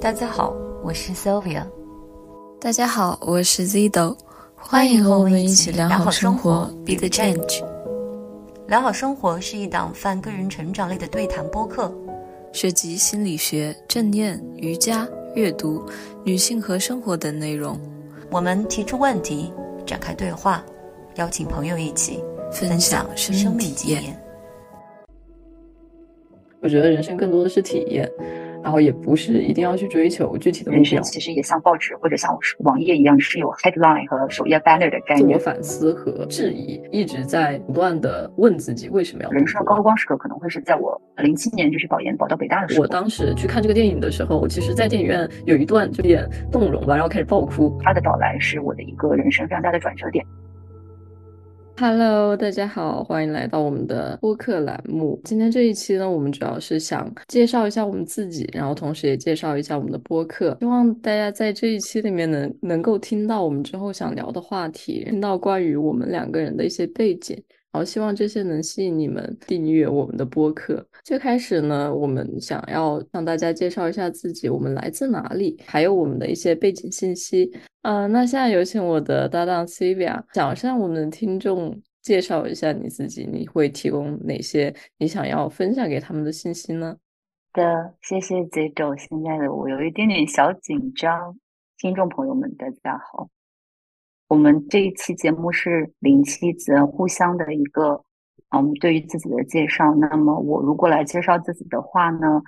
大家好，我是 Sylvia。大家好，我是 Zido。欢迎和我们一起良好生活，Be the change。良好生活是一档泛个人成长类的对谈播客，涉及心理学、正念、瑜伽、阅读、女性和生活等内容。我们提出问题，展开对话，邀请朋友一起分享生命体验。我觉得人生更多的是体验。然后也不是一定要去追求具体的目标，其实也像报纸或者像网页一样，是有 headline 和首页 banner 的概念。自我反思和质疑，一直在不断的问自己为什么要。人生高光时刻可能会是在我零七年就是保研保到北大的时候。我当时去看这个电影的时候，我其实，在电影院有一段就有点动容吧，然后开始爆哭。他的到来是我的一个人生非常大的转折点。Hello，大家好，欢迎来到我们的播客栏目。今天这一期呢，我们主要是想介绍一下我们自己，然后同时也介绍一下我们的播客。希望大家在这一期里面能能够听到我们之后想聊的话题，听到关于我们两个人的一些背景。好希望这些能吸引你们订阅我们的播客。最开始呢，我们想要向大家介绍一下自己，我们来自哪里，还有我们的一些背景信息。嗯，那现在有请我的搭档 Sylvia，想向我们的听众介绍一下你自己，你会提供哪些你想要分享给他们的信息呢？的，谢谢 Zido。现在的我有一点点小紧张，听众朋友们，大家好。我们这一期节目是零妻子互相的一个，嗯，对于自己的介绍。那么我如果来介绍自己的话呢，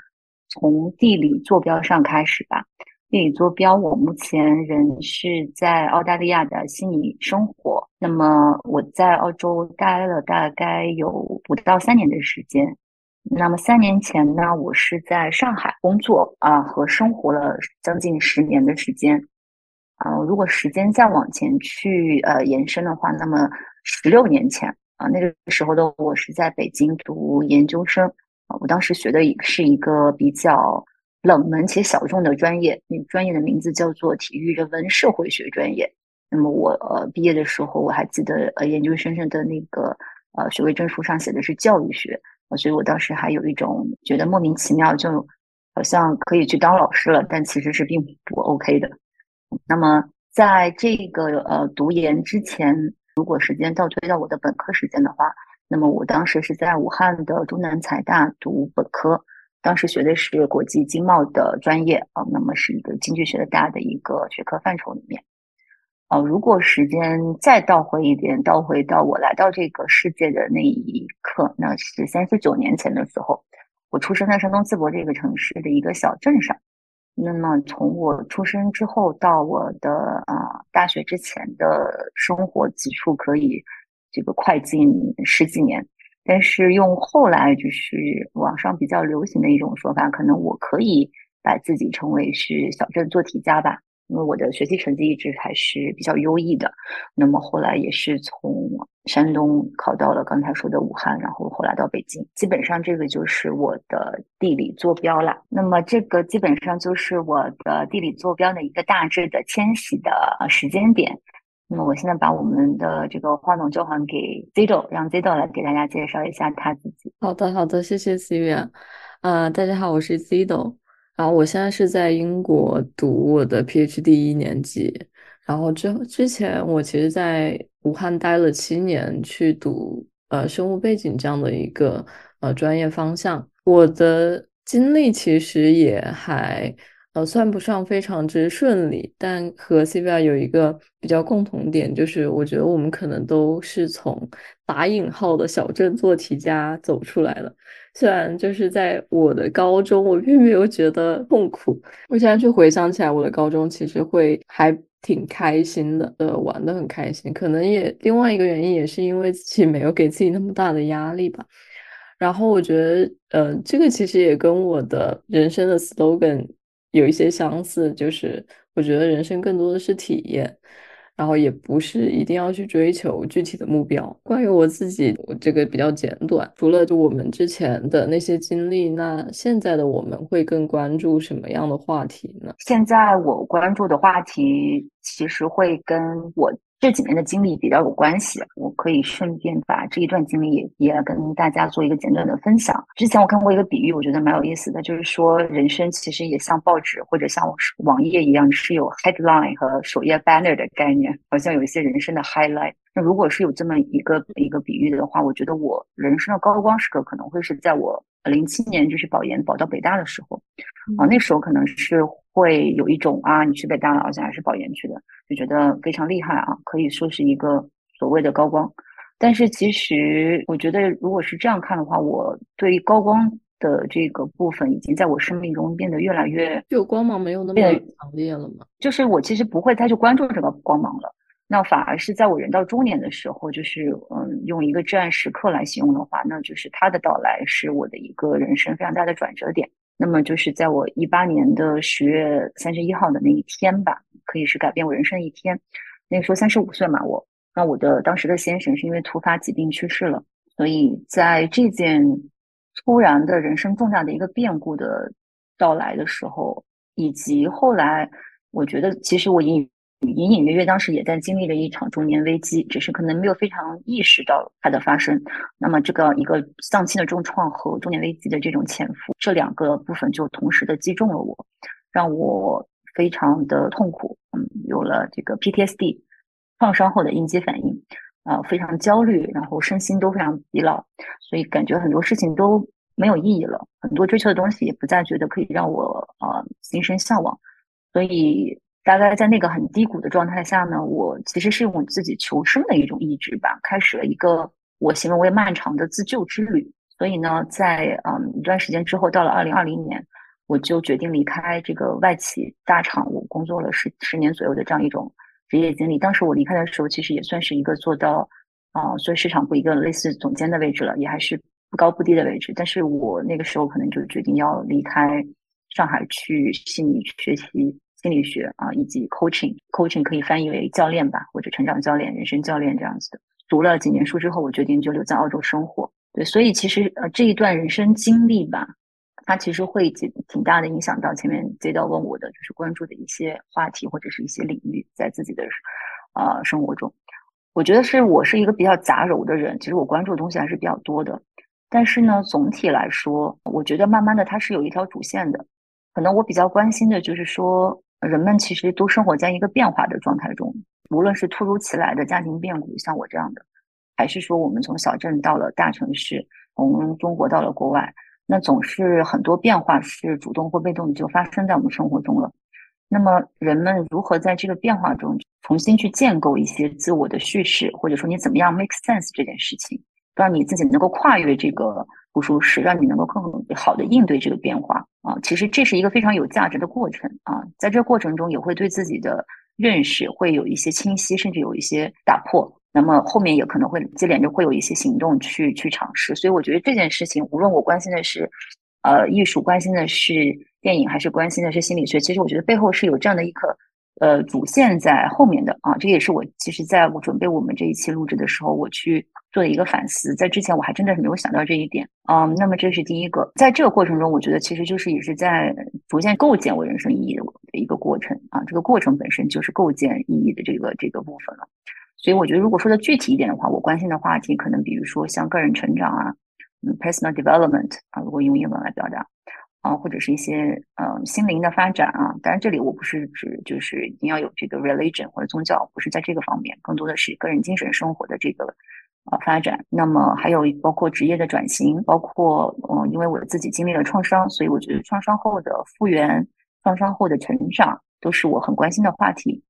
从地理坐标上开始吧。地理坐标，我目前人是在澳大利亚的悉尼生活。那么我在澳洲待了大概有不到三年的时间。那么三年前呢，我是在上海工作啊和生活了将近十年的时间。啊，如果时间再往前去呃延伸的话，那么十六年前啊，那个时候的我是在北京读研究生啊，我当时学的是一个比较冷门且小众的专业，那专业的名字叫做体育人文社会学专业。那么我呃毕业的时候，我还记得呃研究生的那个呃学位证书上写的是教育学啊，所以我当时还有一种觉得莫名其妙，就好像可以去当老师了，但其实是并不 OK 的。那么，在这个呃读研之前，如果时间倒推到我的本科时间的话，那么我当时是在武汉的中南财大读本科，当时学的是国际经贸的专业啊，那么是一个经济学的大的一个学科范畴里面。呃，如果时间再倒回一点，倒回到我来到这个世界的那一刻，那是三十九年前的时候，我出生在山东淄博这个城市的一个小镇上。那么从我出生之后到我的啊大学之前的生活，几处可以这个快进十几年。但是用后来就是网上比较流行的一种说法，可能我可以把自己称为是小镇做题家吧。因为我的学习成绩一直还是比较优异的，那么后来也是从山东考到了刚才说的武汉，然后后来到北京，基本上这个就是我的地理坐标了。那么这个基本上就是我的地理坐标的一个大致的迁徙的时间点。那么我现在把我们的这个话筒交还给 Zido，让 Zido 来给大家介绍一下他自己。好的，好的，谢谢 Sylvia。呃，大家好，我是 Zido。然后我现在是在英国读我的 PhD 一年级，然后之之前我其实在武汉待了七年，去读呃生物背景这样的一个呃专业方向。我的经历其实也还呃算不上非常之顺利，但和 c v i 有一个比较共同点，就是我觉得我们可能都是从打引号的小镇做题家走出来的。虽然就是在我的高中，我并没有觉得痛苦。我现在去回想起来，我的高中其实会还挺开心的，呃，玩的很开心。可能也另外一个原因，也是因为自己没有给自己那么大的压力吧。然后我觉得，呃，这个其实也跟我的人生的 slogan 有一些相似，就是我觉得人生更多的是体验。然后也不是一定要去追求具体的目标。关于我自己，我这个比较简短。除了就我们之前的那些经历，那现在的我们会更关注什么样的话题呢？现在我关注的话题其实会跟我这几年的经历比较有关系，我可以顺便把这一段经历也也跟大家做一个简短的分享。之前我看过一个比喻，我觉得蛮有意思的，就是说人生其实也像报纸或者像网页一样，是有 headline 和首页 banner 的概念，好像有一些人生的 highlight。那如果是有这么一个一个比喻的话，我觉得我人生的高光时刻可能会是在我零七年就是保研保到北大的时候，啊，那时候可能是。会有一种啊，你去北大了，而且还是保研去的，就觉得非常厉害啊，可以说是一个所谓的高光。但是其实我觉得，如果是这样看的话，我对高光的这个部分已经在我生命中变得越来越就光芒没有那么强烈了嘛？就是我其实不会再去关注这个光芒了，那反而是在我人到中年的时候，就是嗯，用一个至暗时刻来形容的话，那就是它的到来是我的一个人生非常大的转折点。那么就是在我一八年的十月三十一号的那一天吧，可以是改变我人生的一天。那个时候三十五岁嘛，我那我的当时的先生是因为突发疾病去世了，所以在这件突然的人生重大的一个变故的到来的时候，以及后来，我觉得其实我隐隐。隐隐约约，当时也在经历了一场中年危机，只是可能没有非常意识到它的发生。那么，这个一个丧亲的重创和中年危机的这种潜伏，这两个部分就同时的击中了我，让我非常的痛苦。嗯，有了这个 PTSD 创伤后的应激反应，啊，非常焦虑，然后身心都非常疲劳，所以感觉很多事情都没有意义了，很多追求的东西也不再觉得可以让我啊心生向往，所以。大概在那个很低谷的状态下呢，我其实是用自己求生的一种意志吧，开始了一个我形容为漫长的自救之旅。所以呢，在嗯一段时间之后，到了二零二零年，我就决定离开这个外企大厂，我工作了十十年左右的这样一种职业经历。当时我离开的时候，其实也算是一个做到啊，做市场部一个类似总监的位置了，也还是不高不低的位置。但是我那个时候可能就决定要离开上海，去悉尼学习。心理学啊，以及 coaching，coaching 可以翻译为教练吧，或者成长教练、人生教练这样子的。读了几年书之后，我决定就留在澳洲生活。对，所以其实呃这一段人生经历吧，它其实会挺挺大的影响到前面接到问我的，就是关注的一些话题或者是一些领域，在自己的呃生活中，我觉得是我是一个比较杂糅的人，其实我关注的东西还是比较多的。但是呢，总体来说，我觉得慢慢的它是有一条主线的。可能我比较关心的就是说。人们其实都生活在一个变化的状态中，无论是突如其来的家庭变故，像我这样的，还是说我们从小镇到了大城市，从中国到了国外，那总是很多变化是主动或被动的就发生在我们生活中了。那么人们如何在这个变化中重新去建构一些自我的叙事，或者说你怎么样 make sense 这件事情，让你自己能够跨越这个。不舒适，让你能够更好的应对这个变化啊！其实这是一个非常有价值的过程啊！在这过程中，也会对自己的认识会有一些清晰，甚至有一些打破。那么后面也可能会接连着会有一些行动去去尝试。所以我觉得这件事情，无论我关心的是呃艺术，关心的是电影，还是关心的是心理学，其实我觉得背后是有这样的一颗呃主线在后面的啊！这也是我其实在我准备我们这一期录制的时候，我去。做一个反思，在之前我还真的是没有想到这一点，嗯，那么这是第一个，在这个过程中，我觉得其实就是也是在逐渐构建我人生意义的一个过程啊，这个过程本身就是构建意义的这个这个部分了。所以我觉得，如果说的具体一点的话，我关心的话题可能比如说像个人成长啊，嗯，personal development 啊，如果用英文来表达啊，或者是一些呃心灵的发展啊，当然这里我不是指就是一定要有这个 religion 或者宗教，不是在这个方面，更多的是个人精神生活的这个。啊，发展，那么还有包括职业的转型，包括嗯，因为我自己经历了创伤，所以我觉得创伤后的复原、创伤后的成长都是我很关心的话题。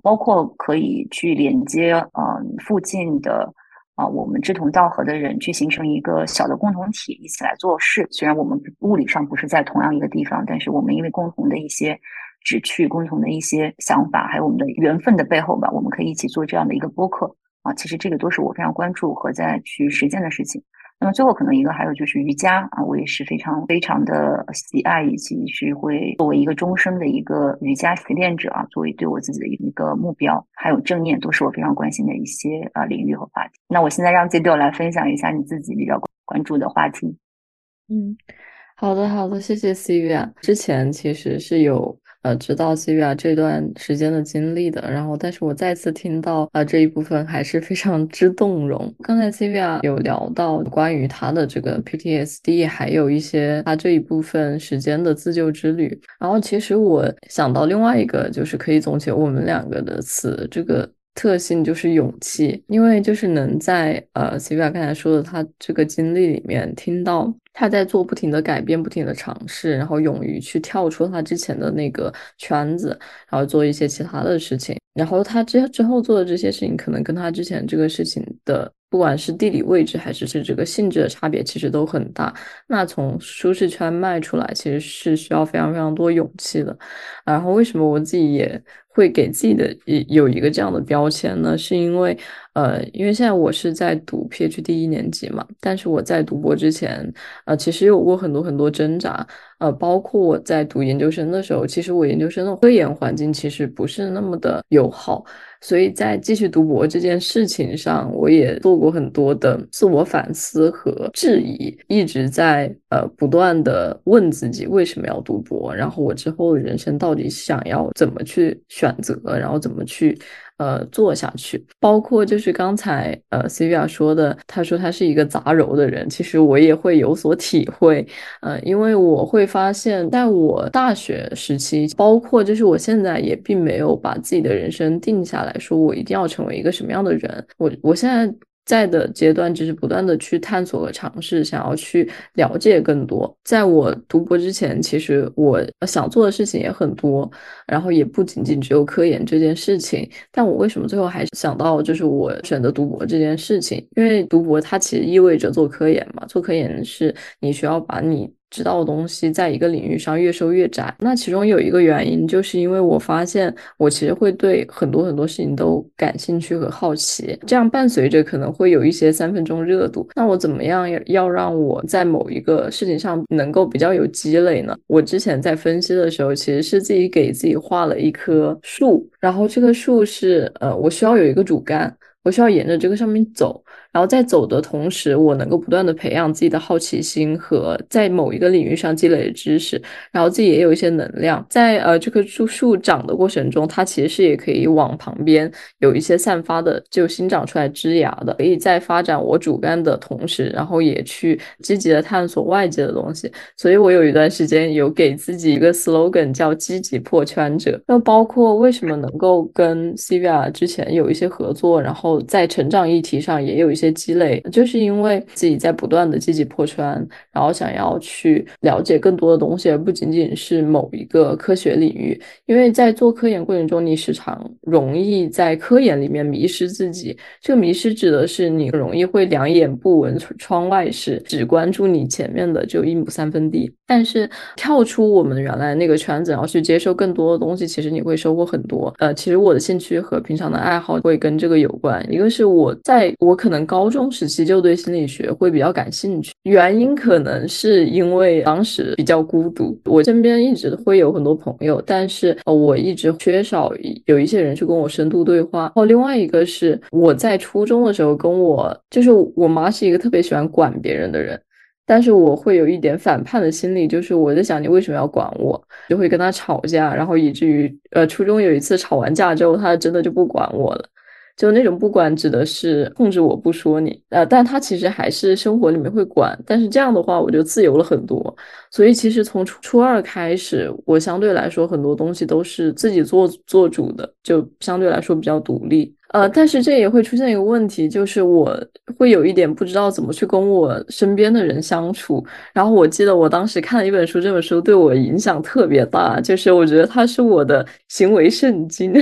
包括可以去连接嗯附近的啊我们志同道合的人，去形成一个小的共同体，一起来做事。虽然我们物理上不是在同样一个地方，但是我们因为共同的一些志趣、共同的一些想法，还有我们的缘分的背后吧，我们可以一起做这样的一个播客。啊，其实这个都是我非常关注和在去实践的事情。那么最后可能一个还有就是瑜伽啊，我也是非常非常的喜爱，以及是会作为一个终生的一个瑜伽习练者啊，作为对我自己的一个目标。还有正念都是我非常关心的一些啊领域和话题。那我现在让 Z 豆来分享一下你自己比较关注的话题。嗯，好的好的，谢谢 C 月。之前其实是有呃知道 c v 这段时间的经历的。然后，但是我再次听到啊这一部分还是非常之动容。刚才 c v 有聊到关于他的这个 PTSD，还有一些他这一部分时间的自救之旅。然后，其实我想到另外一个，就是可以总结我们两个的词，这个。特性就是勇气，因为就是能在呃 c v 刚才说的他这个经历里面听到他在做不停的改变、不停的尝试，然后勇于去跳出他之前的那个圈子，然后做一些其他的事情。然后他之之后做的这些事情，可能跟他之前这个事情的，不管是地理位置还是是这个性质的差别，其实都很大。那从舒适圈迈出来，其实是需要非常非常多勇气的。然后为什么我自己也？会给自己的有一个这样的标签呢，是因为，呃，因为现在我是在读 PhD 一年级嘛，但是我在读博之前，呃，其实有过很多很多挣扎，呃，包括我在读研究生的时候，其实我研究生的科研环境其实不是那么的友好。所以在继续读博这件事情上，我也做过很多的自我反思和质疑，一直在呃不断的问自己为什么要读博，然后我之后的人生到底想要怎么去选择，然后怎么去。呃，做下去，包括就是刚才呃 c v 说的，他说他是一个杂糅的人，其实我也会有所体会，呃，因为我会发现，在我大学时期，包括就是我现在也并没有把自己的人生定下来说，我一定要成为一个什么样的人，我我现在。在的阶段，就是不断的去探索和尝试，想要去了解更多。在我读博之前，其实我想做的事情也很多，然后也不仅仅只有科研这件事情。但我为什么最后还是想到，就是我选择读博这件事情？因为读博它其实意味着做科研嘛，做科研是你需要把你。知道的东西在一个领域上越收越窄，那其中有一个原因，就是因为我发现我其实会对很多很多事情都感兴趣和好奇，这样伴随着可能会有一些三分钟热度。那我怎么样要让我在某一个事情上能够比较有积累呢？我之前在分析的时候，其实是自己给自己画了一棵树，然后这棵树是呃，我需要有一个主干，我需要沿着这个上面走。然后在走的同时，我能够不断的培养自己的好奇心和在某一个领域上积累的知识，然后自己也有一些能量。在呃这棵树树长的过程中，它其实是也可以往旁边有一些散发的就新长出来枝芽的，可以在发展我主干的同时，然后也去积极的探索外界的东西。所以我有一段时间有给自己一个 slogan 叫积极破圈者。那包括为什么能够跟 c v a 之前有一些合作，然后在成长议题上也有一些。些积累，就是因为自己在不断的积极破圈，然后想要去了解更多的东西，而不仅仅是某一个科学领域。因为在做科研过程中，你时常容易在科研里面迷失自己。这个迷失指的是你容易会两眼不闻窗外事，只关注你前面的就一亩三分地。但是跳出我们原来那个圈子，然后去接受更多的东西，其实你会收获很多。呃，其实我的兴趣和平常的爱好会跟这个有关。一个是我在我可能。高中时期就对心理学会比较感兴趣，原因可能是因为当时比较孤独，我身边一直会有很多朋友，但是呃我一直缺少有一些人去跟我深度对话。然后另外一个是我在初中的时候，跟我就是我妈是一个特别喜欢管别人的人，但是我会有一点反叛的心理，就是我在想你为什么要管我，就会跟他吵架，然后以至于呃初中有一次吵完架之后，他真的就不管我了。就那种不管指的是控制我不说你，呃，但他其实还是生活里面会管，但是这样的话我就自由了很多。所以其实从初初二开始，我相对来说很多东西都是自己做做主的，就相对来说比较独立。呃，但是这也会出现一个问题，就是我会有一点不知道怎么去跟我身边的人相处。然后我记得我当时看了一本书，这本书对我影响特别大，就是我觉得它是我的行为圣经。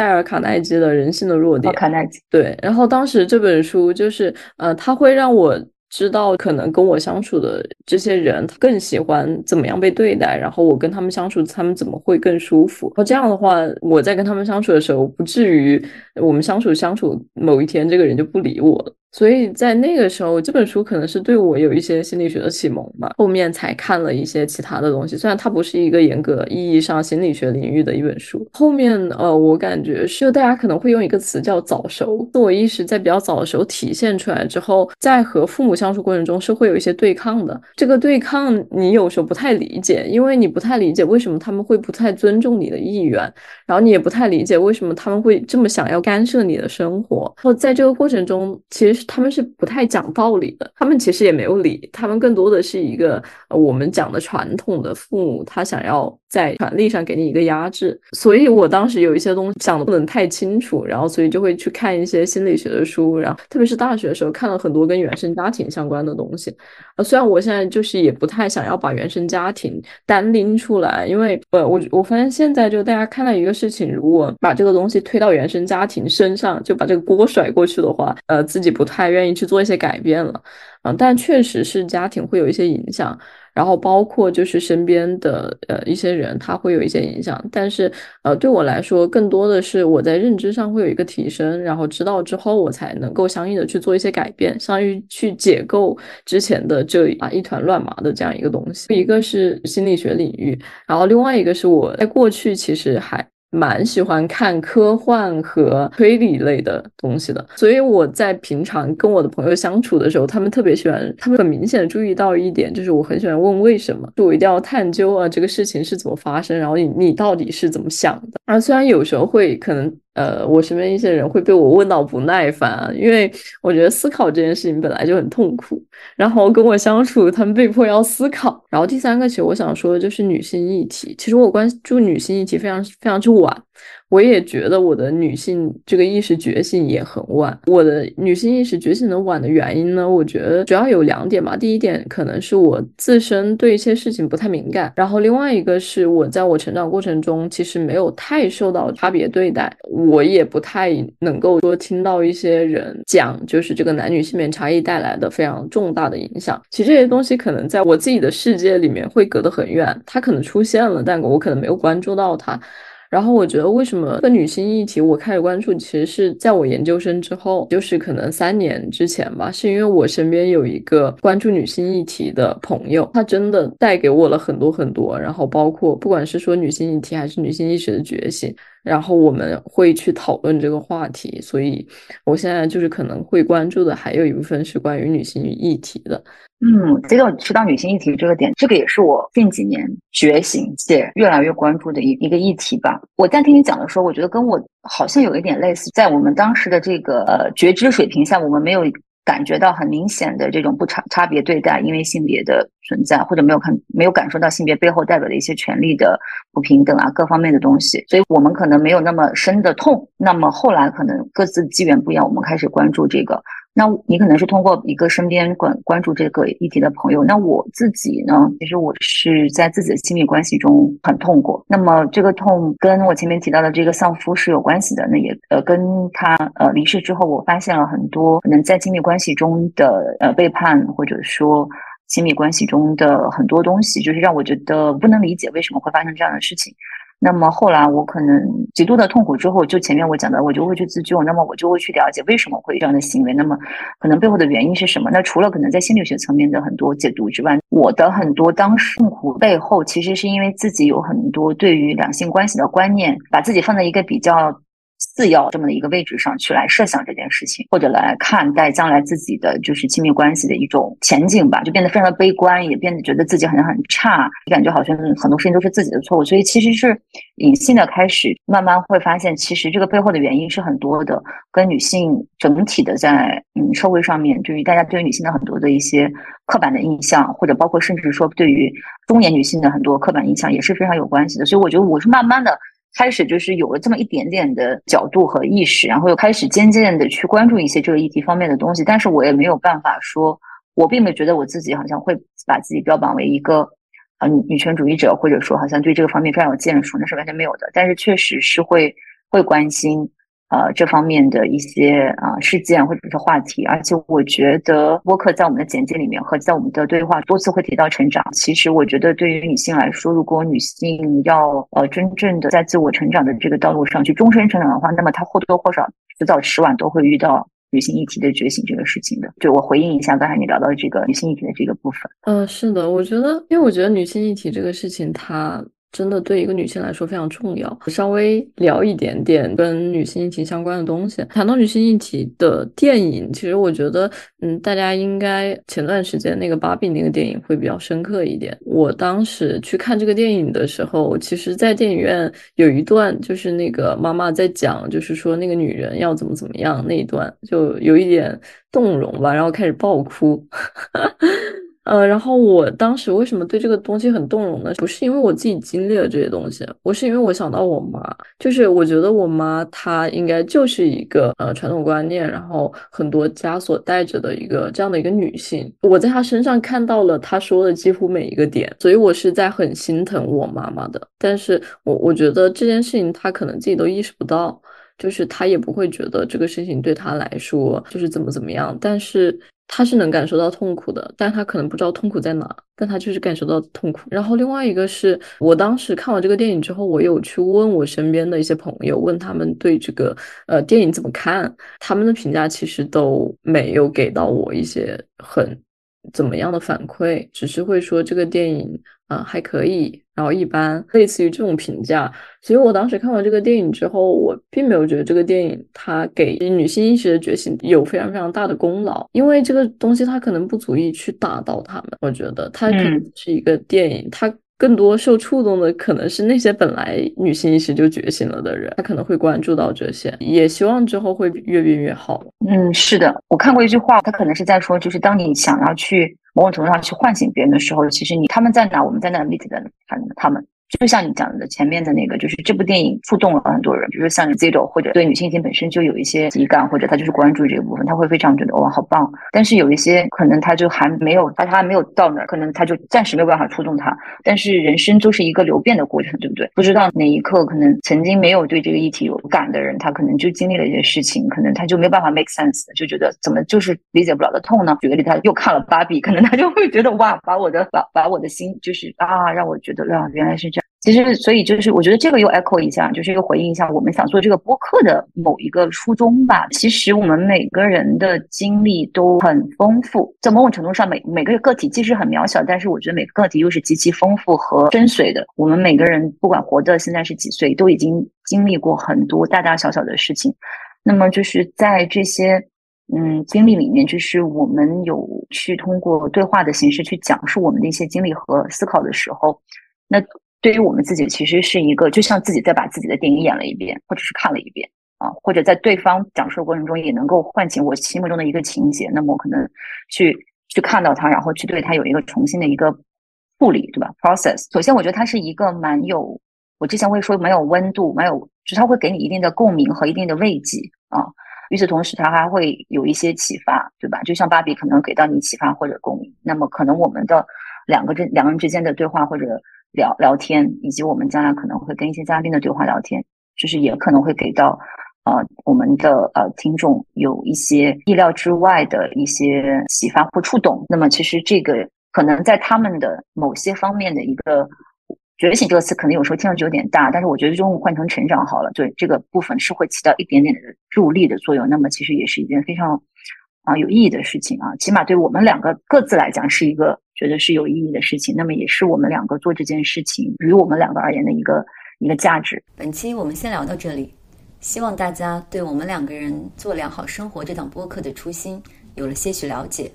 戴尔·卡耐基的《人性的弱点》，卡耐基对。然后当时这本书就是，呃，他会让我知道，可能跟我相处的这些人他更喜欢怎么样被对待，然后我跟他们相处，他们怎么会更舒服。然后这样的话，我在跟他们相处的时候，不至于我们相处相处某一天，这个人就不理我了。所以在那个时候，这本书可能是对我有一些心理学的启蒙吧。后面才看了一些其他的东西，虽然它不是一个严格意义上心理学领域的一本书。后面呃，我感觉是大家可能会用一个词叫早熟，自我意识在比较早的时候体现出来之后，在和父母相处过程中是会有一些对抗的。这个对抗你有时候不太理解，因为你不太理解为什么他们会不太尊重你的意愿，然后你也不太理解为什么他们会这么想要干涉你的生活。然后在这个过程中，其实。他们是不太讲道理的，他们其实也没有理，他们更多的是一个我们讲的传统的父母，他想要在权力上给你一个压制。所以我当时有一些东西想的不能太清楚，然后所以就会去看一些心理学的书，然后特别是大学的时候看了很多跟原生家庭相关的东西。呃，虽然我现在就是也不太想要把原生家庭单拎出来，因为呃，我我发现现在就大家看到一个事情，如果把这个东西推到原生家庭身上，就把这个锅甩过去的话，呃，自己不。太愿意去做一些改变了，嗯，但确实是家庭会有一些影响，然后包括就是身边的呃一些人，他会有一些影响。但是呃，对我来说，更多的是我在认知上会有一个提升，然后知道之后，我才能够相应的去做一些改变，相当于去解构之前的这啊一团乱麻的这样一个东西。一个是心理学领域，然后另外一个是我在过去其实还。蛮喜欢看科幻和推理类的东西的，所以我在平常跟我的朋友相处的时候，他们特别喜欢，他们很明显的注意到一点，就是我很喜欢问为什么，就我一定要探究啊这个事情是怎么发生，然后你你到底是怎么想的啊？虽然有时候会可能。呃，我身边一些人会被我问到不耐烦，因为我觉得思考这件事情本来就很痛苦，然后跟我相处，他们被迫要思考。然后第三个，其实我想说的就是女性议题。其实我关注女性议题非常非常之晚。我也觉得我的女性这个意识觉醒也很晚。我的女性意识觉醒的晚的原因呢，我觉得主要有两点吧。第一点可能是我自身对一些事情不太敏感，然后另外一个是我在我成长过程中其实没有太受到差别对待，我也不太能够说听到一些人讲就是这个男女性别差异带来的非常重大的影响。其实这些东西可能在我自己的世界里面会隔得很远，它可能出现了，但我可能没有关注到它。然后我觉得，为什么这个女性议题我开始关注，其实是在我研究生之后，就是可能三年之前吧，是因为我身边有一个关注女性议题的朋友，他真的带给我了很多很多。然后包括不管是说女性议题，还是女性意识的觉醒。然后我们会去讨论这个话题，所以我现在就是可能会关注的还有一部分是关于女性议题的。嗯，这个说到女性议题这个点，这个也是我近几年觉醒且越来越关注的一一个议题吧。我在听你讲的时候，我觉得跟我好像有一点类似，在我们当时的这个呃觉知水平下，我们没有。感觉到很明显的这种不差差别对待，因为性别的存在，或者没有看没有感受到性别背后代表的一些权利的不平等啊，各方面的东西，所以我们可能没有那么深的痛。那么后来可能各自机缘不一样，我们开始关注这个。那你可能是通过一个身边关关注这个议题的朋友，那我自己呢？其实我是在自己的亲密关系中很痛过。那么这个痛跟我前面提到的这个丧夫是有关系的。那也呃跟他呃离世之后，我发现了很多可能在亲密关系中的呃背叛，或者说亲密关系中的很多东西，就是让我觉得不能理解为什么会发生这样的事情。那么后来我可能极度的痛苦之后，就前面我讲的，我就会去自救。那么我就会去了解为什么会有这样的行为。那么可能背后的原因是什么？那除了可能在心理学层面的很多解读之外，我的很多当时痛苦背后，其实是因为自己有很多对于两性关系的观念，把自己放在一个比较。次要这么的一个位置上去来设想这件事情，或者来看待将来自己的就是亲密关系的一种前景吧，就变得非常的悲观，也变得觉得自己好像很差，感觉好像很多事情都是自己的错误，所以其实是隐性的开始，慢慢会发现，其实这个背后的原因是很多的，跟女性整体的在嗯社会上面，对于大家对于女性的很多的一些刻板的印象，或者包括甚至说对于中年女性的很多刻板印象也是非常有关系的，所以我觉得我是慢慢的。开始就是有了这么一点点的角度和意识，然后又开始渐渐的去关注一些这个议题方面的东西。但是我也没有办法说，我并没有觉得我自己好像会把自己标榜为一个啊女女权主义者，或者说好像对这个方面非常有建树，那是完全没有的。但是确实是会会关心。呃，这方面的一些啊事件或者是话题，而且我觉得沃克在我们的简介里面和在我们的对话多次会提到成长。其实我觉得对于女性来说，如果女性要呃真正的在自我成长的这个道路上去终身成长的话，那么她或多或少迟早迟晚都会遇到女性议题的觉醒这个事情的。就我回应一下刚才你聊到这个女性议题的这个部分。嗯，是的，我觉得，因为我觉得女性议题这个事情，它。真的对一个女性来说非常重要。稍微聊一点点跟女性议题相关的东西。谈到女性议题的电影，其实我觉得，嗯，大家应该前段时间那个芭比那个电影会比较深刻一点。我当时去看这个电影的时候，其实，在电影院有一段就是那个妈妈在讲，就是说那个女人要怎么怎么样那一段，就有一点动容吧，然后开始爆哭。呃，然后我当时为什么对这个东西很动容呢？不是因为我自己经历了这些东西，我是因为我想到我妈，就是我觉得我妈她应该就是一个呃传统观念，然后很多枷锁带着的一个这样的一个女性。我在她身上看到了她说的几乎每一个点，所以我是在很心疼我妈妈的。但是我我觉得这件事情她可能自己都意识不到，就是她也不会觉得这个事情对她来说就是怎么怎么样，但是。他是能感受到痛苦的，但他可能不知道痛苦在哪，但他就是感受到痛苦。然后另外一个是我当时看完这个电影之后，我有去问我身边的一些朋友，问他们对这个呃电影怎么看，他们的评价其实都没有给到我一些很怎么样的反馈，只是会说这个电影。啊，还可以，然后一般，类似于这种评价。所以我当时看完这个电影之后，我并没有觉得这个电影它给女性意识的觉醒有非常非常大的功劳，因为这个东西它可能不足以去打倒他们。我觉得它可能是一个电影，它。更多受触动的可能是那些本来女性意识就觉醒了的人，他可能会关注到这些，也希望之后会越变越好。嗯，是的，我看过一句话，他可能是在说，就是当你想要去某种程度上去唤醒别人的时候，其实你他们在哪，我们在哪，meet 在他他们。就像你讲的前面的那个，就是这部电影触动了很多人，比如说像 Zido 或者对女性议题本身就有一些体感，或者他就是关注这个部分，他会非常觉得哇好棒。但是有一些可能他就还没有，他他还没有到那儿，可能他就暂时没有办法触动他。但是人生就是一个流变的过程，对不对？不知道哪一刻可能曾经没有对这个议题有感的人，他可能就经历了一些事情，可能他就没有办法 make sense，就觉得怎么就是理解不了的痛呢？举个例，他又看了芭比，可能他就会觉得哇，把我的把把我的心就是啊，让我觉得啊，原来是这样。其实，所以就是我觉得这个又 echo 一下，就是又回应一下我们想做这个播客的某一个初衷吧。其实我们每个人的经历都很丰富，在某种程度上，每每个个体即使很渺小，但是我觉得每个个体又是极其丰富和深邃的。我们每个人不管活的现在是几岁，都已经经历过很多大大小小的事情。那么就是在这些嗯经历里面，就是我们有去通过对话的形式去讲述我们的一些经历和思考的时候，那。对于我们自己，其实是一个就像自己在把自己的电影演了一遍，或者是看了一遍啊，或者在对方讲述的过程中，也能够唤醒我心目中的一个情节。那么我可能去去看到它，然后去对它有一个重新的一个处理，对吧？Process。首先，我觉得它是一个蛮有，我之前会说蛮有温度，蛮有，就是它会给你一定的共鸣和一定的慰藉啊。与此同时，它还会有一些启发，对吧？就像芭比可能给到你启发或者共鸣，那么可能我们的两个之两个人之间的对话或者。聊聊天，以及我们将来可能会跟一些嘉宾的对话聊天，就是也可能会给到呃我们的呃听众有一些意料之外的一些启发或触动。那么其实这个可能在他们的某些方面的一个觉醒这个词，可能有时候听上去有点大，但是我觉得中文换成成长好了，对这个部分是会起到一点点的助力的作用。那么其实也是一件非常啊有意义的事情啊，起码对我们两个各自来讲是一个。觉得是有意义的事情，那么也是我们两个做这件事情于我们两个而言的一个一个价值。本期我们先聊到这里，希望大家对我们两个人做良好生活这档播客的初心有了些许了解，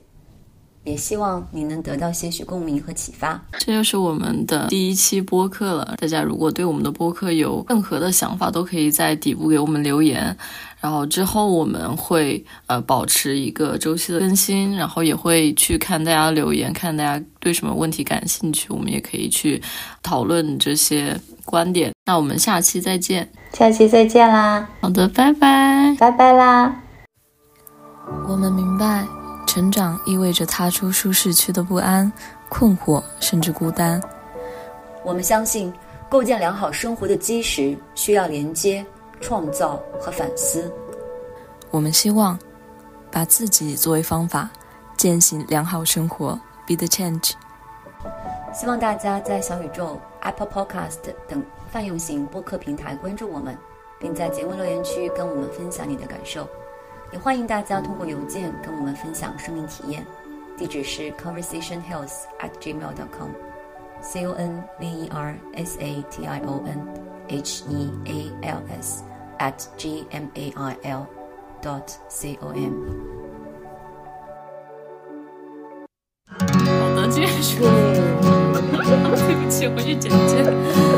也希望你能得到些许共鸣和启发。这就是我们的第一期播客了，大家如果对我们的播客有任何的想法，都可以在底部给我们留言。然后之后我们会呃保持一个周期的更新，然后也会去看大家留言，看大家对什么问题感兴趣，我们也可以去讨论这些观点。那我们下期再见，下期再见啦！好的，拜拜，拜拜啦！我们明白，成长意味着踏出舒适区的不安、困惑，甚至孤单。我们相信，构建良好生活的基石需要连接。创造和反思，我们希望把自己作为方法，践行良好生活。Be the change。希望大家在小宇宙、Apple Podcast 等泛用型播客平台关注我们，并在节目留言区跟我们分享你的感受。也欢迎大家通过邮件跟我们分享生命体验，地址是 conversation health at Gmail.com，C O N V E R S A T I O N H E A L S at G M A I L dot C O M。好的，结束。对不起，回去剪剪。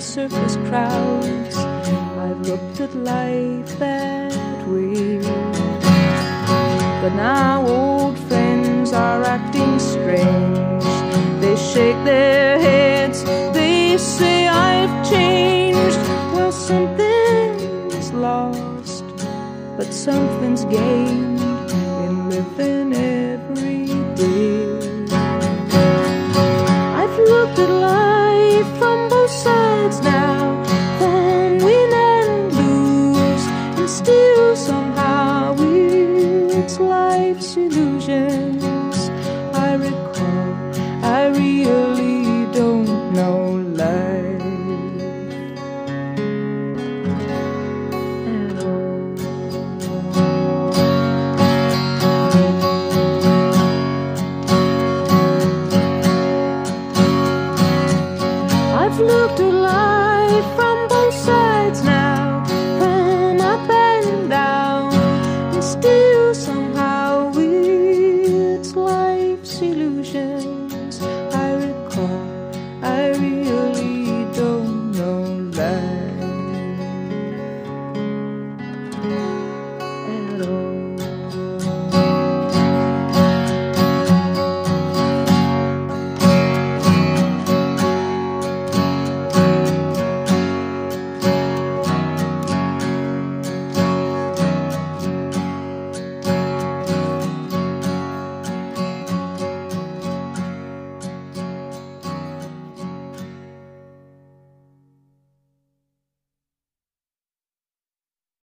and surface crowds. I've looked at life that way. But now old friends are acting strange. They shake their heads, they say I've changed. Well, something's lost, but something's gained in living it.